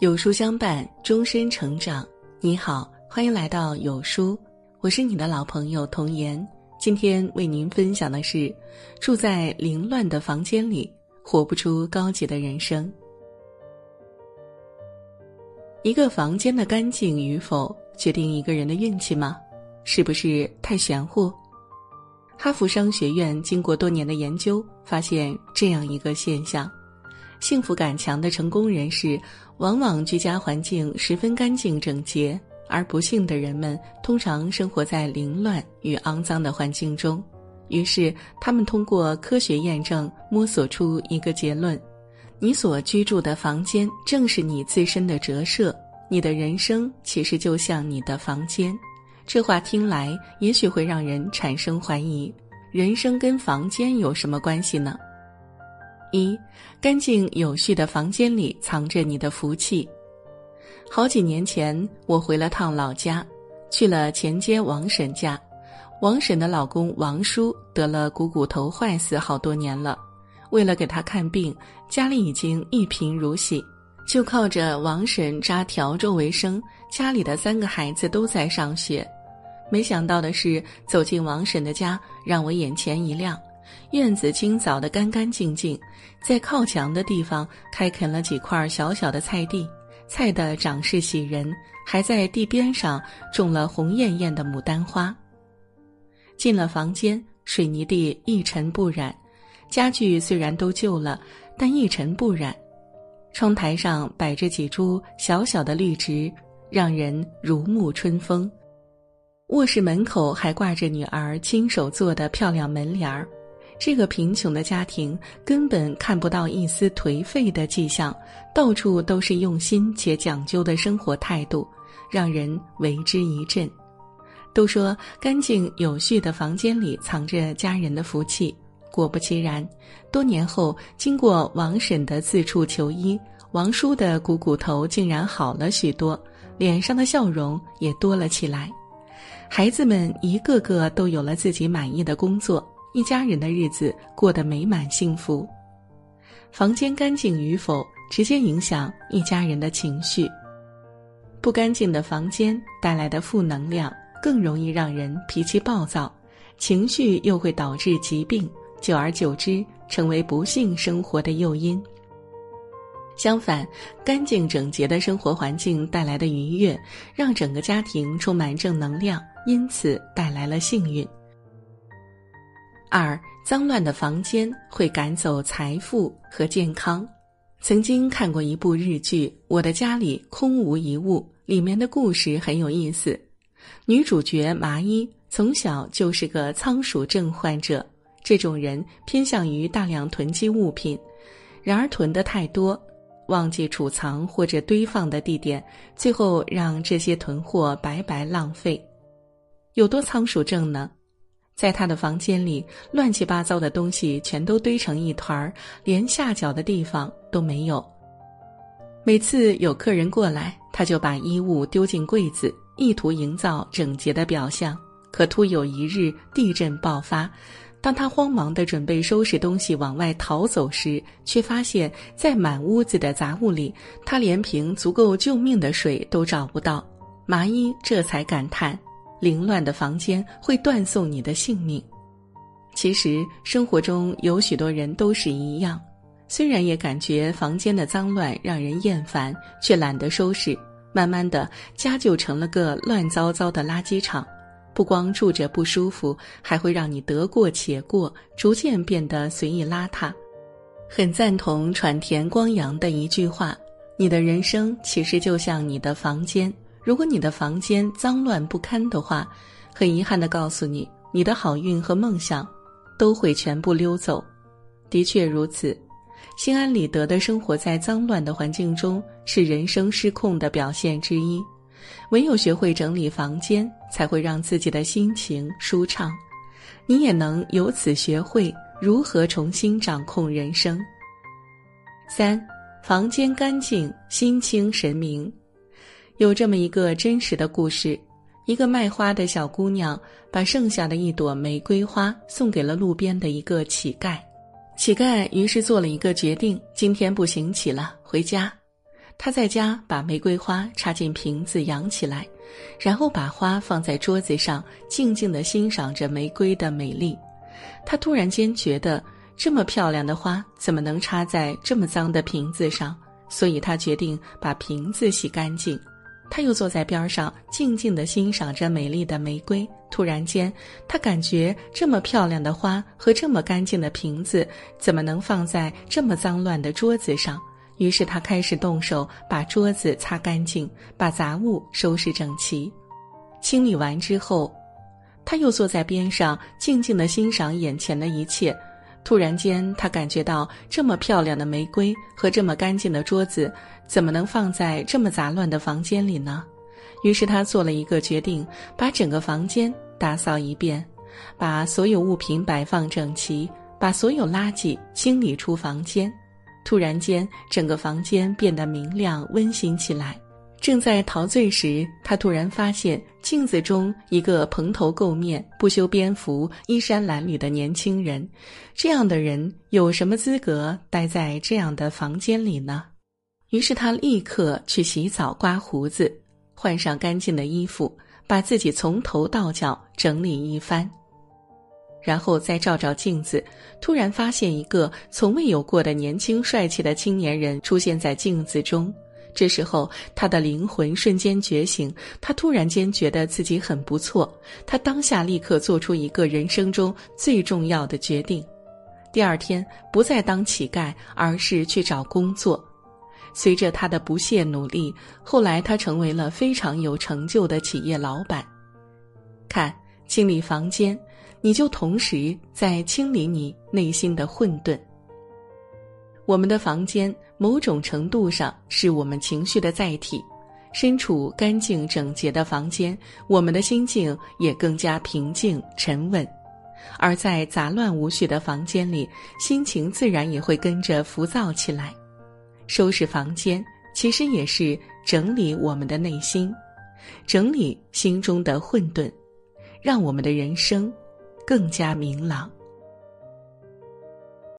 有书相伴，终身成长。你好，欢迎来到有书，我是你的老朋友童言。今天为您分享的是：住在凌乱的房间里，活不出高级的人生。一个房间的干净与否，决定一个人的运气吗？是不是太玄乎？哈佛商学院经过多年的研究，发现这样一个现象。幸福感强的成功人士，往往居家环境十分干净整洁，而不幸的人们通常生活在凌乱与肮脏的环境中。于是，他们通过科学验证，摸索出一个结论：你所居住的房间正是你自身的折射。你的人生其实就像你的房间。这话听来，也许会让人产生怀疑：人生跟房间有什么关系呢？一干净有序的房间里藏着你的福气。好几年前，我回了趟老家，去了前街王婶家。王婶的老公王叔得了股骨头坏死好多年了，为了给他看病，家里已经一贫如洗，就靠着王婶扎笤帚为生。家里的三个孩子都在上学。没想到的是，走进王婶的家，让我眼前一亮。院子清扫得干干净净，在靠墙的地方开垦了几块小小的菜地，菜的长势喜人，还在地边上种了红艳艳的牡丹花。进了房间，水泥地一尘不染，家具虽然都旧了，但一尘不染。窗台上摆着几株小小的绿植，让人如沐春风。卧室门口还挂着女儿亲手做的漂亮门帘儿。这个贫穷的家庭根本看不到一丝颓废的迹象，到处都是用心且讲究的生活态度，让人为之一振。都说干净有序的房间里藏着家人的福气，果不其然，多年后经过王婶的四处求医，王叔的股骨头竟然好了许多，脸上的笑容也多了起来，孩子们一个个都有了自己满意的工作。一家人的日子过得美满幸福，房间干净与否直接影响一家人的情绪。不干净的房间带来的负能量更容易让人脾气暴躁，情绪又会导致疾病，久而久之成为不幸生活的诱因。相反，干净整洁的生活环境带来的愉悦，让整个家庭充满正能量，因此带来了幸运。二脏乱的房间会赶走财富和健康。曾经看过一部日剧《我的家里空无一物》，里面的故事很有意思。女主角麻衣从小就是个仓鼠症患者，这种人偏向于大量囤积物品，然而囤的太多，忘记储藏或者堆放的地点，最后让这些囤货白白浪费。有多仓鼠症呢？在他的房间里，乱七八糟的东西全都堆成一团儿，连下脚的地方都没有。每次有客人过来，他就把衣物丢进柜子，意图营造整洁的表象。可突有一日地震爆发，当他慌忙的准备收拾东西往外逃走时，却发现，在满屋子的杂物里，他连瓶足够救命的水都找不到。麻衣这才感叹。凌乱的房间会断送你的性命。其实生活中有许多人都是一样，虽然也感觉房间的脏乱让人厌烦，却懒得收拾。慢慢的，家就成了个乱糟糟的垃圾场。不光住着不舒服，还会让你得过且过，逐渐变得随意邋遢。很赞同喘田光阳的一句话：“你的人生其实就像你的房间。”如果你的房间脏乱不堪的话，很遗憾的告诉你，你的好运和梦想都会全部溜走。的确如此，心安理得的生活在脏乱的环境中是人生失控的表现之一。唯有学会整理房间，才会让自己的心情舒畅。你也能由此学会如何重新掌控人生。三，房间干净，心清神明。有这么一个真实的故事：一个卖花的小姑娘把剩下的一朵玫瑰花送给了路边的一个乞丐。乞丐于是做了一个决定：今天不行乞了，回家。他在家把玫瑰花插进瓶子养起来，然后把花放在桌子上，静静地欣赏着玫瑰的美丽。他突然间觉得，这么漂亮的花怎么能插在这么脏的瓶子上？所以他决定把瓶子洗干净。他又坐在边上，静静地欣赏着美丽的玫瑰。突然间，他感觉这么漂亮的花和这么干净的瓶子，怎么能放在这么脏乱的桌子上？于是他开始动手把桌子擦干净，把杂物收拾整齐。清理完之后，他又坐在边上，静静地欣赏眼前的一切。突然间，他感觉到这么漂亮的玫瑰和这么干净的桌子，怎么能放在这么杂乱的房间里呢？于是他做了一个决定，把整个房间打扫一遍，把所有物品摆放整齐，把所有垃圾清理出房间。突然间，整个房间变得明亮温馨起来。正在陶醉时，他突然发现镜子中一个蓬头垢面、不修边幅、衣衫褴褛的年轻人。这样的人有什么资格待在这样的房间里呢？于是他立刻去洗澡、刮胡子，换上干净的衣服，把自己从头到脚整理一番。然后再照照镜子，突然发现一个从未有过的年轻帅气的青年人出现在镜子中。这时候，他的灵魂瞬间觉醒，他突然间觉得自己很不错。他当下立刻做出一个人生中最重要的决定：第二天不再当乞丐，而是去找工作。随着他的不懈努力，后来他成为了非常有成就的企业老板。看，清理房间。你就同时在清理你内心的混沌。我们的房间某种程度上是我们情绪的载体，身处干净整洁的房间，我们的心境也更加平静沉稳；而在杂乱无序的房间里，心情自然也会跟着浮躁起来。收拾房间其实也是整理我们的内心，整理心中的混沌，让我们的人生。更加明朗。